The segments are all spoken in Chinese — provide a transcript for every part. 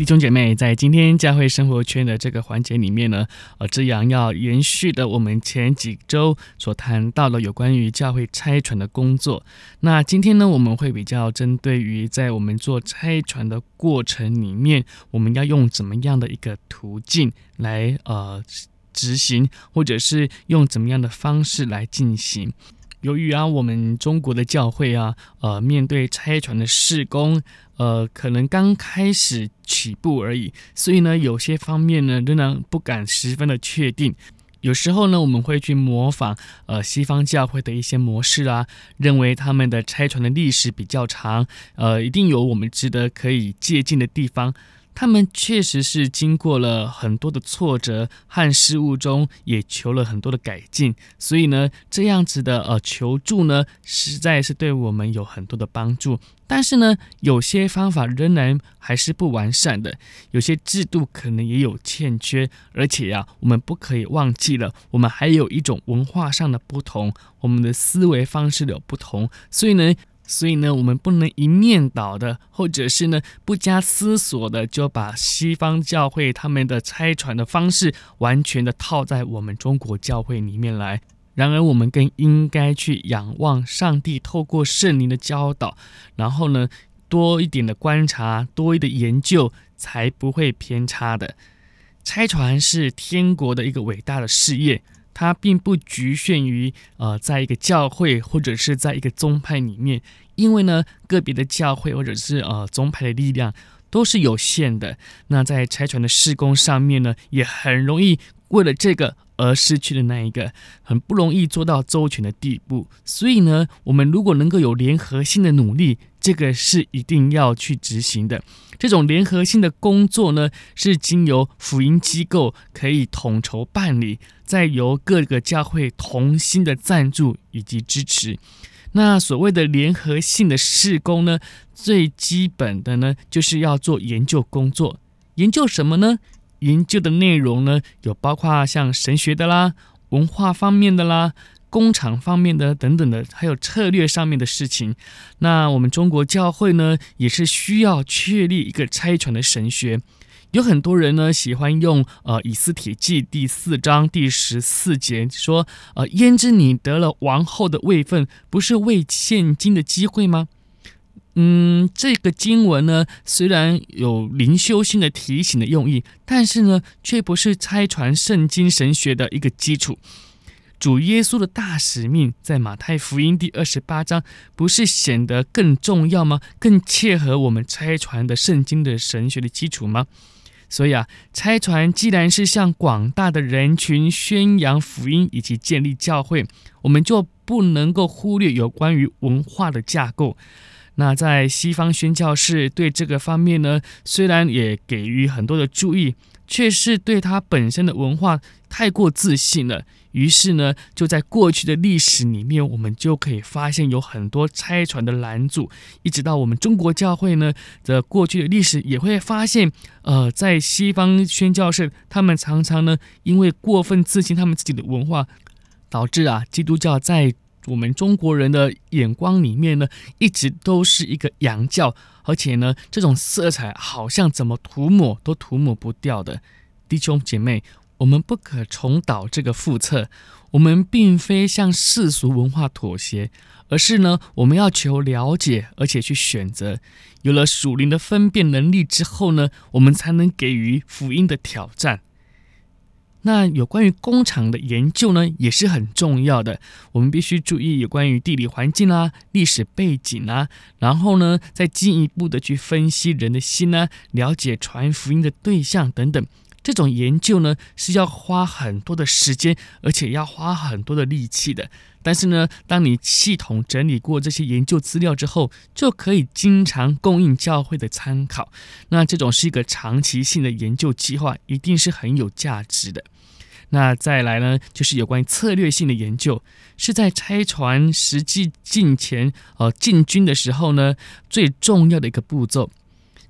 弟兄姐妹，在今天教会生活圈的这个环节里面呢，呃，这样要延续的我们前几周所谈到的有关于教会拆船的工作。那今天呢，我们会比较针对于在我们做拆船的过程里面，我们要用怎么样的一个途径来呃执行，或者是用怎么样的方式来进行。由于啊，我们中国的教会啊，呃，面对拆船的施工，呃，可能刚开始起步而已，所以呢，有些方面呢，仍然不敢十分的确定。有时候呢，我们会去模仿呃西方教会的一些模式啊，认为他们的拆船的历史比较长，呃，一定有我们值得可以借鉴的地方。他们确实是经过了很多的挫折和失误中，也求了很多的改进。所以呢，这样子的呃求助呢，实在是对我们有很多的帮助。但是呢，有些方法仍然还是不完善的，有些制度可能也有欠缺。而且呀、我们不可以忘记了，我们还有一种文化上的不同，我们的思维方式有不同。所以呢。所以呢，我们不能一面倒的，或者是呢不加思索的就把西方教会他们的拆船的方式完全的套在我们中国教会里面来。然而，我们更应该去仰望上帝透过圣灵的教导，然后呢多一点的观察，多一点研究，才不会偏差的。拆船是天国的一个伟大的事业。它并不局限于呃，在一个教会或者是在一个宗派里面，因为呢，个别的教会或者是呃宗派的力量都是有限的。那在拆船的施工上面呢，也很容易为了这个而失去的那一个，很不容易做到周全的地步。所以呢，我们如果能够有联合性的努力，这个是一定要去执行的。这种联合性的工作呢，是经由福音机构可以统筹办理，再由各个教会同心的赞助以及支持。那所谓的联合性的事工呢，最基本的呢，就是要做研究工作。研究什么呢？研究的内容呢，有包括像神学的啦、文化方面的啦。工厂方面的等等的，还有策略上面的事情。那我们中国教会呢，也是需要确立一个拆传的神学。有很多人呢，喜欢用呃《以斯帖记》第四章第十四节说：“呃，焉知你得了王后的位分，不是为现今的机会吗？”嗯，这个经文呢，虽然有灵修性的提醒的用意，但是呢，却不是拆传圣经神学的一个基础。主耶稣的大使命，在马太福音第二十八章，不是显得更重要吗？更切合我们拆传的圣经的神学的基础吗？所以啊，拆传既然是向广大的人群宣扬福音以及建立教会，我们就不能够忽略有关于文化的架构。那在西方宣教士对这个方面呢，虽然也给予很多的注意，却是对他本身的文化太过自信了。于是呢，就在过去的历史里面，我们就可以发现有很多拆船的拦阻，一直到我们中国教会呢的过去的历史，也会发现，呃，在西方宣教士，他们常常呢，因为过分自信他们自己的文化，导致啊，基督教在我们中国人的眼光里面呢，一直都是一个洋教，而且呢，这种色彩好像怎么涂抹都涂抹不掉的，弟兄姐妹。我们不可重蹈这个覆辙。我们并非向世俗文化妥协，而是呢，我们要求了解，而且去选择。有了属灵的分辨能力之后呢，我们才能给予福音的挑战。那有关于工厂的研究呢，也是很重要的。我们必须注意有关于地理环境啊、历史背景啊，然后呢，再进一步的去分析人的心呢、啊，了解传福音的对象等等。这种研究呢，是要花很多的时间，而且要花很多的力气的。但是呢，当你系统整理过这些研究资料之后，就可以经常供应教会的参考。那这种是一个长期性的研究计划，一定是很有价值的。那再来呢，就是有关于策略性的研究，是在拆船实际进前呃进军的时候呢，最重要的一个步骤。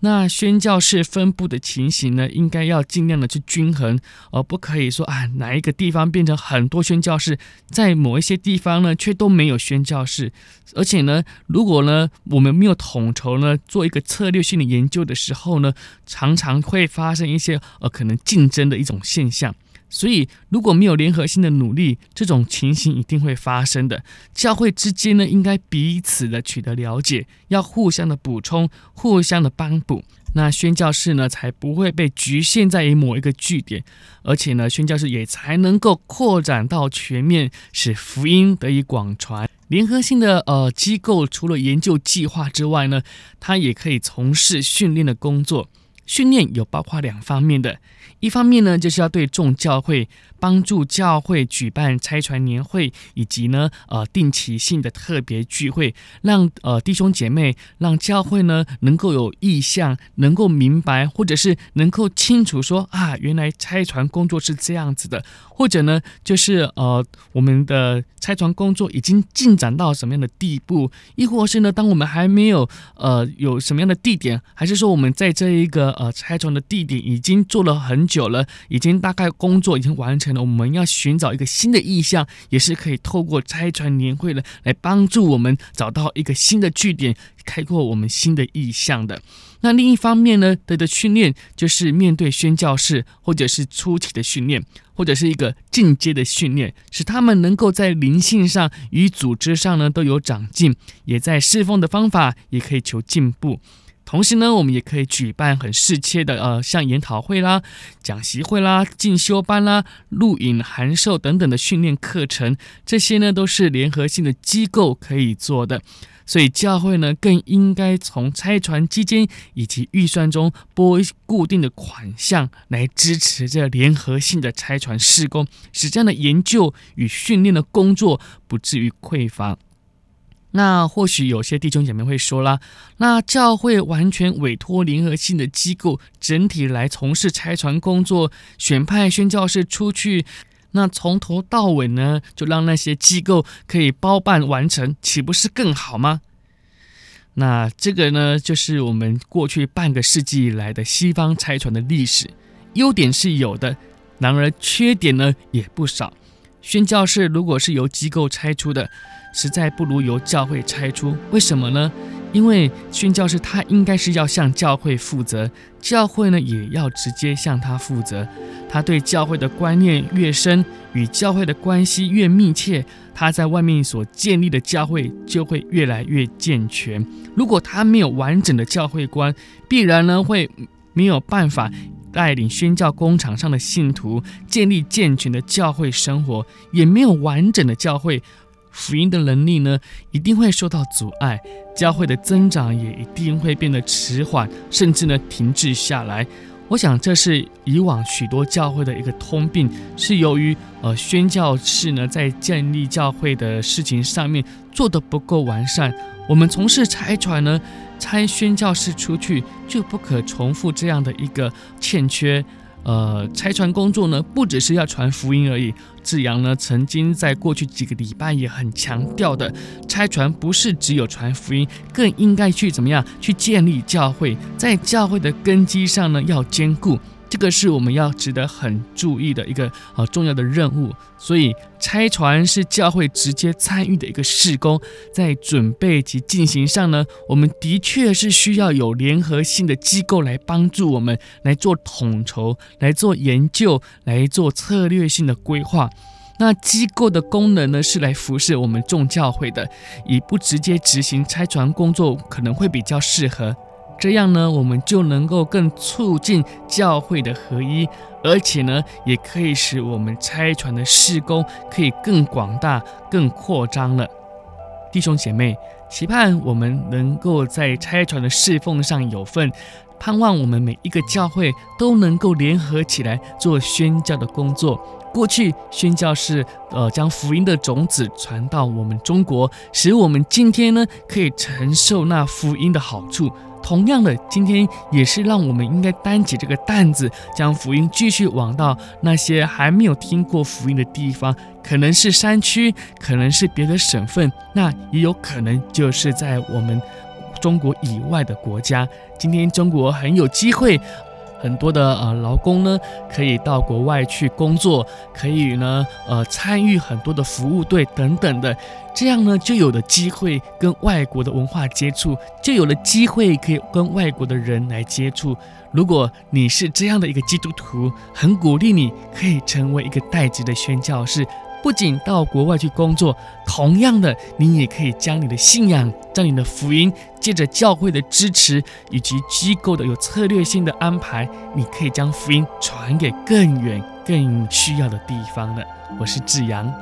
那宣教士分布的情形呢，应该要尽量的去均衡，而不可以说啊，哪一个地方变成很多宣教士，在某一些地方呢，却都没有宣教士。而且呢，如果呢，我们没有统筹呢，做一个策略性的研究的时候呢，常常会发生一些呃，可能竞争的一种现象。所以，如果没有联合性的努力，这种情形一定会发生的。教会之间呢，应该彼此的取得了解，要互相的补充，互相的帮补，那宣教士呢，才不会被局限在于某一个据点，而且呢，宣教士也才能够扩展到全面，使福音得以广传。联合性的呃机构，除了研究计划之外呢，它也可以从事训练的工作。训练有包括两方面的，一方面呢，就是要对众教会。帮助教会举办拆船年会，以及呢，呃，定期性的特别聚会，让呃弟兄姐妹，让教会呢能够有意向，能够明白，或者是能够清楚说啊，原来拆船工作是这样子的，或者呢，就是呃我们的拆船工作已经进展到什么样的地步，亦或是呢，当我们还没有呃有什么样的地点，还是说我们在这一个呃拆船的地点已经做了很久了，已经大概工作已经完成了。我们要寻找一个新的意向，也是可以透过拆船年会呢来帮助我们找到一个新的据点，开阔我们新的意向的。那另一方面呢，的的训练就是面对宣教士，或者是初期的训练，或者是一个进阶的训练，使他们能够在灵性上与组织上呢都有长进，也在侍奉的方法也可以求进步。同时呢，我们也可以举办很适切的呃，像研讨会啦、讲习会啦、进修班啦、录影函授等等的训练课程，这些呢都是联合性的机构可以做的。所以教会呢更应该从拆船基金以及预算中拨固定的款项来支持这联合性的拆船施工，使这样的研究与训练的工作不至于匮乏。那或许有些弟兄姐妹会说啦，那教会完全委托联合性的机构整体来从事拆船工作，选派宣教士出去，那从头到尾呢，就让那些机构可以包办完成，岂不是更好吗？那这个呢，就是我们过去半个世纪以来的西方拆船的历史，优点是有的，然而缺点呢也不少。宣教士如果是由机构差出的。实在不如由教会差出，为什么呢？因为宣教士他应该是要向教会负责，教会呢也要直接向他负责。他对教会的观念越深，与教会的关系越密切，他在外面所建立的教会就会越来越健全。如果他没有完整的教会观，必然呢会没有办法带领宣教工场上的信徒建立健全的教会生活，也没有完整的教会。福音的能力呢，一定会受到阻碍，教会的增长也一定会变得迟缓，甚至呢停滞下来。我想这是以往许多教会的一个通病，是由于呃宣教士呢在建立教会的事情上面做得不够完善。我们从事差传呢，拆宣教士出去就不可重复这样的一个欠缺。呃，拆船工作呢，不只是要传福音而已。志阳呢，曾经在过去几个礼拜也很强调的，拆船不是只有传福音，更应该去怎么样去建立教会，在教会的根基上呢，要兼顾。这个是我们要值得很注意的一个呃重要的任务，所以拆船是教会直接参与的一个事工，在准备及进行上呢，我们的确是需要有联合性的机构来帮助我们来做统筹、来做研究、来做策略性的规划。那机构的功能呢，是来服侍我们众教会的，以不直接执行拆船工作可能会比较适合。这样呢，我们就能够更促进教会的合一，而且呢，也可以使我们拆船的事工可以更广大、更扩张了。弟兄姐妹，期盼我们能够在拆船的侍奉上有份，盼望我们每一个教会都能够联合起来做宣教的工作。过去宣教是呃将福音的种子传到我们中国，使我们今天呢可以承受那福音的好处。同样的，今天也是让我们应该担起这个担子，将福音继续往到那些还没有听过福音的地方，可能是山区，可能是别的省份，那也有可能就是在我们中国以外的国家。今天中国很有机会。很多的呃劳工呢，可以到国外去工作，可以呢呃参与很多的服务队等等的，这样呢就有了机会跟外国的文化接触，就有了机会可以跟外国的人来接触。如果你是这样的一个基督徒，很鼓励你可以成为一个代职的宣教士。不仅到国外去工作同样的你也可以将你的信仰将你的福音借着教会的支持以及机构的有策略性的安排你可以将福音传给更远更需要的地方的。我是志阳